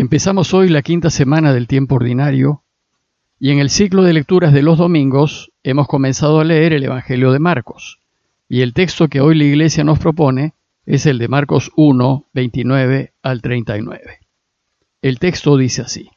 Empezamos hoy la quinta semana del tiempo ordinario y en el ciclo de lecturas de los domingos hemos comenzado a leer el Evangelio de Marcos y el texto que hoy la Iglesia nos propone es el de Marcos 1, 29 al 39. El texto dice así.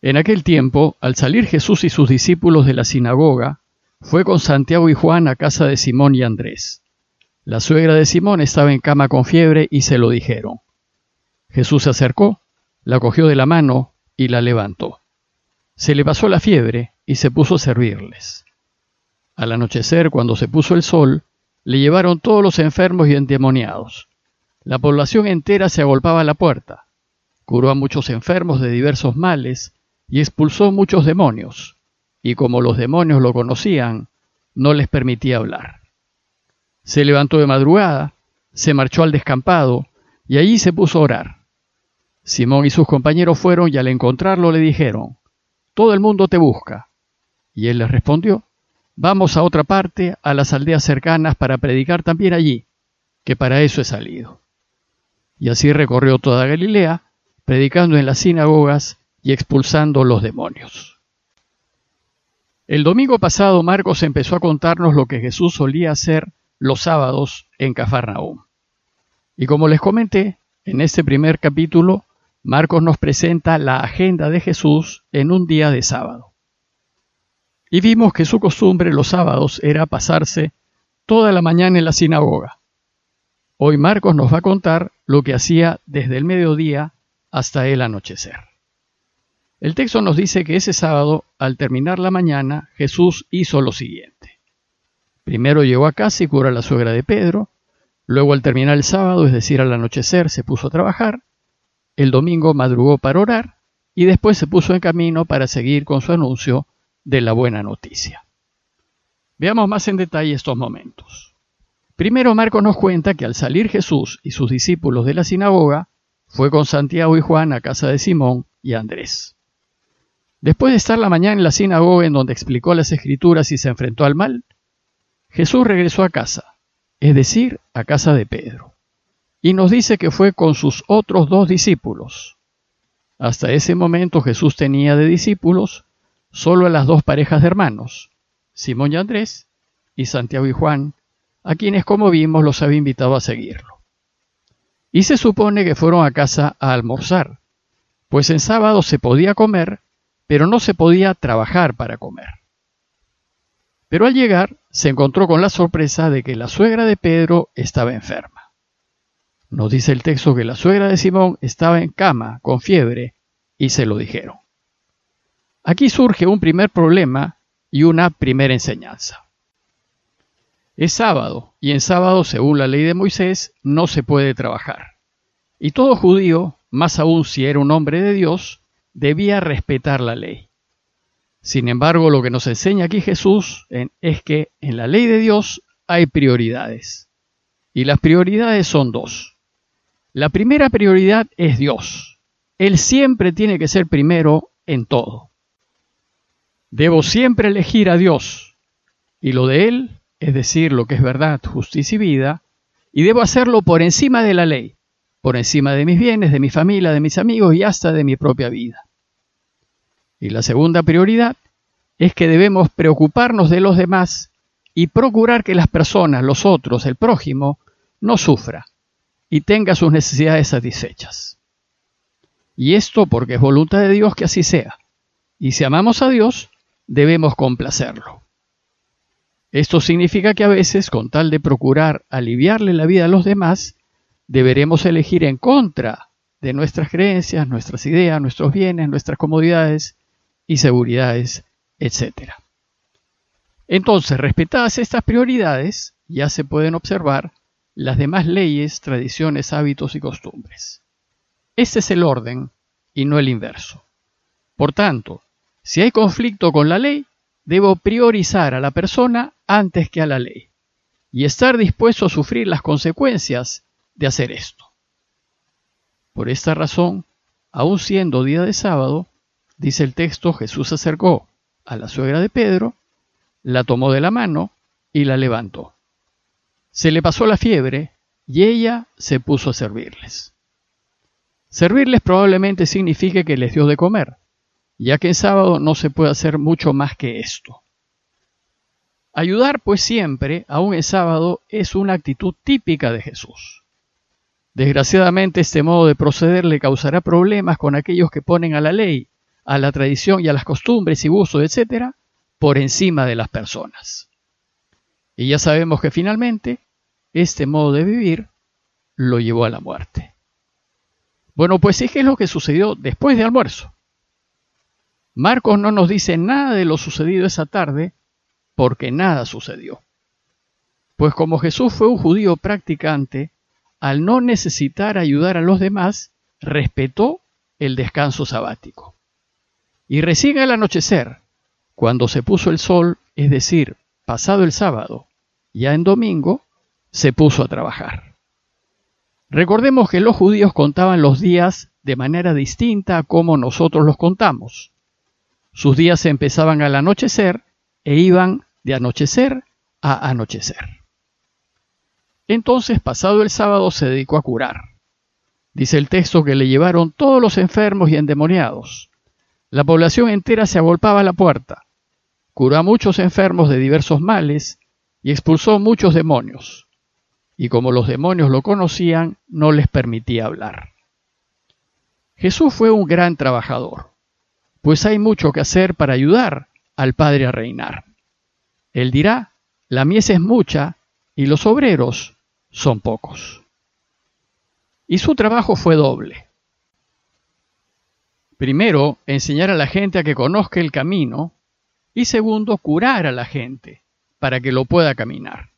En aquel tiempo, al salir Jesús y sus discípulos de la sinagoga, fue con Santiago y Juan a casa de Simón y Andrés. La suegra de Simón estaba en cama con fiebre y se lo dijeron. Jesús se acercó, la cogió de la mano y la levantó. Se le pasó la fiebre y se puso a servirles. Al anochecer, cuando se puso el sol, le llevaron todos los enfermos y endemoniados. La población entera se agolpaba a la puerta. Curó a muchos enfermos de diversos males y expulsó muchos demonios, y como los demonios lo conocían, no les permitía hablar. Se levantó de madrugada, se marchó al descampado, y allí se puso a orar. Simón y sus compañeros fueron y al encontrarlo le dijeron, Todo el mundo te busca. Y él les respondió, Vamos a otra parte, a las aldeas cercanas, para predicar también allí, que para eso he salido. Y así recorrió toda Galilea, predicando en las sinagogas y expulsando los demonios. El domingo pasado Marcos empezó a contarnos lo que Jesús solía hacer los sábados en Cafarnaúm. Y como les comenté, en este primer capítulo Marcos nos presenta la agenda de Jesús en un día de sábado. Y vimos que su costumbre los sábados era pasarse toda la mañana en la sinagoga. Hoy Marcos nos va a contar lo que hacía desde el mediodía hasta el anochecer. El texto nos dice que ese sábado, al terminar la mañana, Jesús hizo lo siguiente. Primero llegó a casa y curó a la suegra de Pedro, luego al terminar el sábado, es decir, al anochecer, se puso a trabajar, el domingo madrugó para orar y después se puso en camino para seguir con su anuncio de la buena noticia. Veamos más en detalle estos momentos. Primero Marcos nos cuenta que al salir Jesús y sus discípulos de la sinagoga, fue con Santiago y Juan a casa de Simón y Andrés. Después de estar la mañana en la sinagoga en donde explicó las escrituras y se enfrentó al mal, Jesús regresó a casa, es decir, a casa de Pedro y nos dice que fue con sus otros dos discípulos. Hasta ese momento Jesús tenía de discípulos solo a las dos parejas de hermanos, Simón y Andrés, y Santiago y Juan, a quienes como vimos los había invitado a seguirlo. Y se supone que fueron a casa a almorzar, pues en sábado se podía comer, pero no se podía trabajar para comer. Pero al llegar se encontró con la sorpresa de que la suegra de Pedro estaba enferma. Nos dice el texto que la suegra de Simón estaba en cama con fiebre y se lo dijeron. Aquí surge un primer problema y una primera enseñanza. Es sábado y en sábado, según la ley de Moisés, no se puede trabajar. Y todo judío, más aún si era un hombre de Dios, debía respetar la ley. Sin embargo, lo que nos enseña aquí Jesús es que en la ley de Dios hay prioridades. Y las prioridades son dos. La primera prioridad es Dios. Él siempre tiene que ser primero en todo. Debo siempre elegir a Dios y lo de Él, es decir, lo que es verdad, justicia y vida, y debo hacerlo por encima de la ley, por encima de mis bienes, de mi familia, de mis amigos y hasta de mi propia vida. Y la segunda prioridad es que debemos preocuparnos de los demás y procurar que las personas, los otros, el prójimo, no sufra y tenga sus necesidades satisfechas. Y esto porque es voluntad de Dios que así sea. Y si amamos a Dios, debemos complacerlo. Esto significa que a veces, con tal de procurar aliviarle la vida a los demás, deberemos elegir en contra de nuestras creencias, nuestras ideas, nuestros bienes, nuestras comodidades y seguridades, etc. Entonces, respetadas estas prioridades, ya se pueden observar las demás leyes, tradiciones, hábitos y costumbres. Este es el orden y no el inverso. Por tanto, si hay conflicto con la ley, debo priorizar a la persona antes que a la ley y estar dispuesto a sufrir las consecuencias de hacer esto. Por esta razón, aun siendo día de sábado, dice el texto, Jesús se acercó a la suegra de Pedro, la tomó de la mano y la levantó. Se le pasó la fiebre y ella se puso a servirles. Servirles probablemente signifique que les dio de comer, ya que en sábado no se puede hacer mucho más que esto. Ayudar pues siempre, aun en sábado, es una actitud típica de Jesús. Desgraciadamente este modo de proceder le causará problemas con aquellos que ponen a la ley, a la tradición y a las costumbres y usos, etc., por encima de las personas. Y ya sabemos que finalmente este modo de vivir lo llevó a la muerte. Bueno, pues es que es lo que sucedió después de almuerzo. Marcos no nos dice nada de lo sucedido esa tarde porque nada sucedió. Pues como Jesús fue un judío practicante, al no necesitar ayudar a los demás, respetó el descanso sabático. Y recién al anochecer, cuando se puso el sol, es decir, pasado el sábado, ya en domingo, se puso a trabajar. Recordemos que los judíos contaban los días de manera distinta a como nosotros los contamos. Sus días empezaban al anochecer e iban de anochecer a anochecer. Entonces, pasado el sábado, se dedicó a curar. Dice el texto que le llevaron todos los enfermos y endemoniados. La población entera se agolpaba a la puerta. Curó a muchos enfermos de diversos males y expulsó muchos demonios. Y como los demonios lo conocían, no les permitía hablar. Jesús fue un gran trabajador, pues hay mucho que hacer para ayudar al Padre a reinar. Él dirá, la mies es mucha y los obreros son pocos. Y su trabajo fue doble. Primero, enseñar a la gente a que conozca el camino y segundo, curar a la gente para que lo pueda caminar.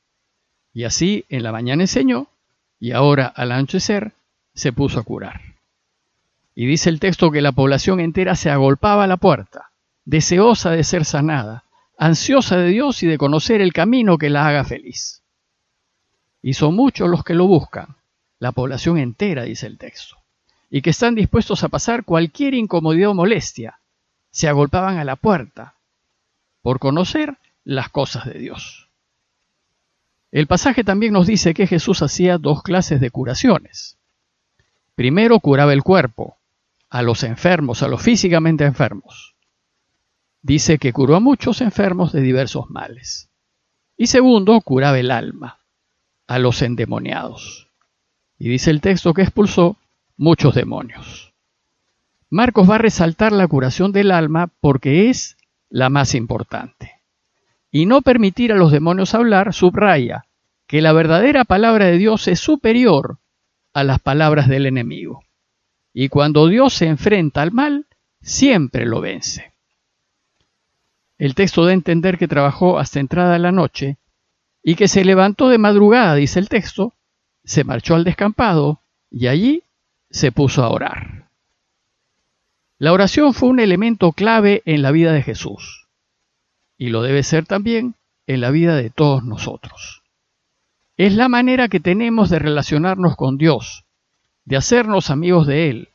Y así en la mañana enseñó y ahora al anochecer se puso a curar. Y dice el texto que la población entera se agolpaba a la puerta, deseosa de ser sanada, ansiosa de Dios y de conocer el camino que la haga feliz. Y son muchos los que lo buscan, la población entera, dice el texto, y que están dispuestos a pasar cualquier incomodidad o molestia. Se agolpaban a la puerta por conocer las cosas de Dios. El pasaje también nos dice que Jesús hacía dos clases de curaciones. Primero curaba el cuerpo, a los enfermos, a los físicamente enfermos dice que curó a muchos enfermos de diversos males. Y segundo, curaba el alma, a los endemoniados. Y dice el texto que expulsó muchos demonios. Marcos va a resaltar la curación del alma porque es la más importante. Y no permitir a los demonios hablar subraya que la verdadera palabra de Dios es superior a las palabras del enemigo. Y cuando Dios se enfrenta al mal, siempre lo vence. El texto da a entender que trabajó hasta entrada la noche y que se levantó de madrugada, dice el texto, se marchó al descampado y allí se puso a orar. La oración fue un elemento clave en la vida de Jesús y lo debe ser también en la vida de todos nosotros. Es la manera que tenemos de relacionarnos con Dios, de hacernos amigos de Él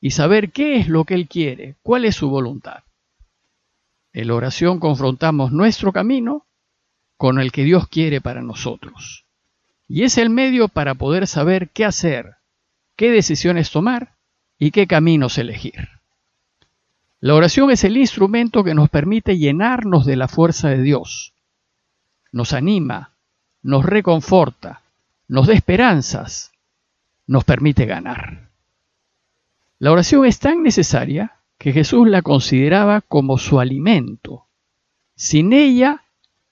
y saber qué es lo que Él quiere, cuál es su voluntad. En la oración confrontamos nuestro camino con el que Dios quiere para nosotros. Y es el medio para poder saber qué hacer, qué decisiones tomar y qué caminos elegir. La oración es el instrumento que nos permite llenarnos de la fuerza de Dios. Nos anima, nos reconforta, nos da esperanzas, nos permite ganar. La oración es tan necesaria que Jesús la consideraba como su alimento. Sin ella,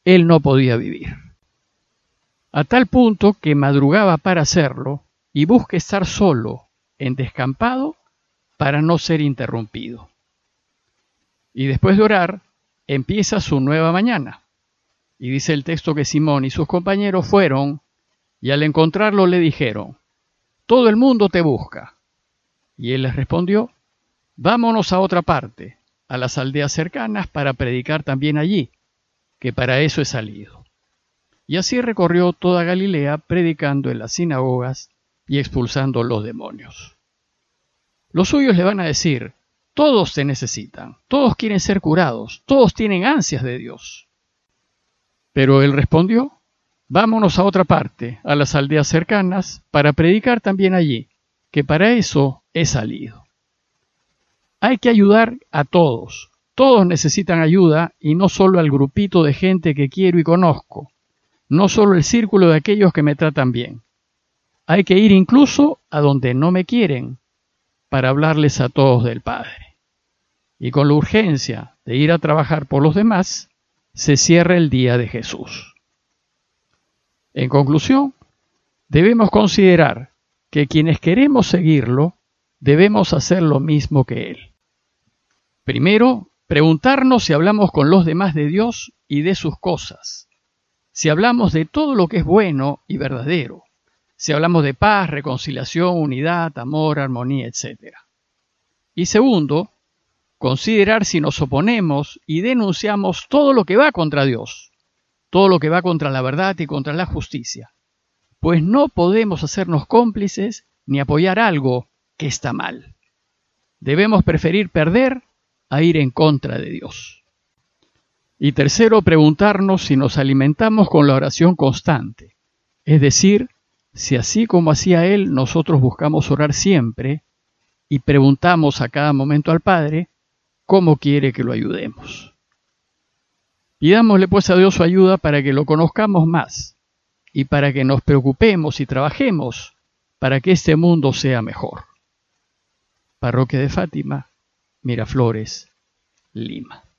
él no podía vivir. A tal punto que madrugaba para hacerlo y busca estar solo, en descampado, para no ser interrumpido. Y después de orar, empieza su nueva mañana. Y dice el texto que Simón y sus compañeros fueron y al encontrarlo le dijeron, Todo el mundo te busca. Y él les respondió, Vámonos a otra parte, a las aldeas cercanas, para predicar también allí, que para eso he salido. Y así recorrió toda Galilea, predicando en las sinagogas y expulsando los demonios. Los suyos le van a decir, todos te necesitan, todos quieren ser curados, todos tienen ansias de Dios. Pero él respondió, vámonos a otra parte, a las aldeas cercanas, para predicar también allí, que para eso he salido. Hay que ayudar a todos. Todos necesitan ayuda y no solo al grupito de gente que quiero y conozco, no solo el círculo de aquellos que me tratan bien. Hay que ir incluso a donde no me quieren para hablarles a todos del Padre. Y con la urgencia de ir a trabajar por los demás, se cierra el día de Jesús. En conclusión, debemos considerar que quienes queremos seguirlo, debemos hacer lo mismo que Él. Primero, preguntarnos si hablamos con los demás de Dios y de sus cosas, si hablamos de todo lo que es bueno y verdadero, si hablamos de paz, reconciliación, unidad, amor, armonía, etc. Y segundo, considerar si nos oponemos y denunciamos todo lo que va contra Dios, todo lo que va contra la verdad y contra la justicia, pues no podemos hacernos cómplices ni apoyar algo que está mal. Debemos preferir perder a ir en contra de Dios. Y tercero, preguntarnos si nos alimentamos con la oración constante, es decir, si así como hacía Él, nosotros buscamos orar siempre y preguntamos a cada momento al Padre cómo quiere que lo ayudemos. Pidámosle pues a Dios su ayuda para que lo conozcamos más y para que nos preocupemos y trabajemos para que este mundo sea mejor. Parroquia de Fátima, Miraflores, Lima.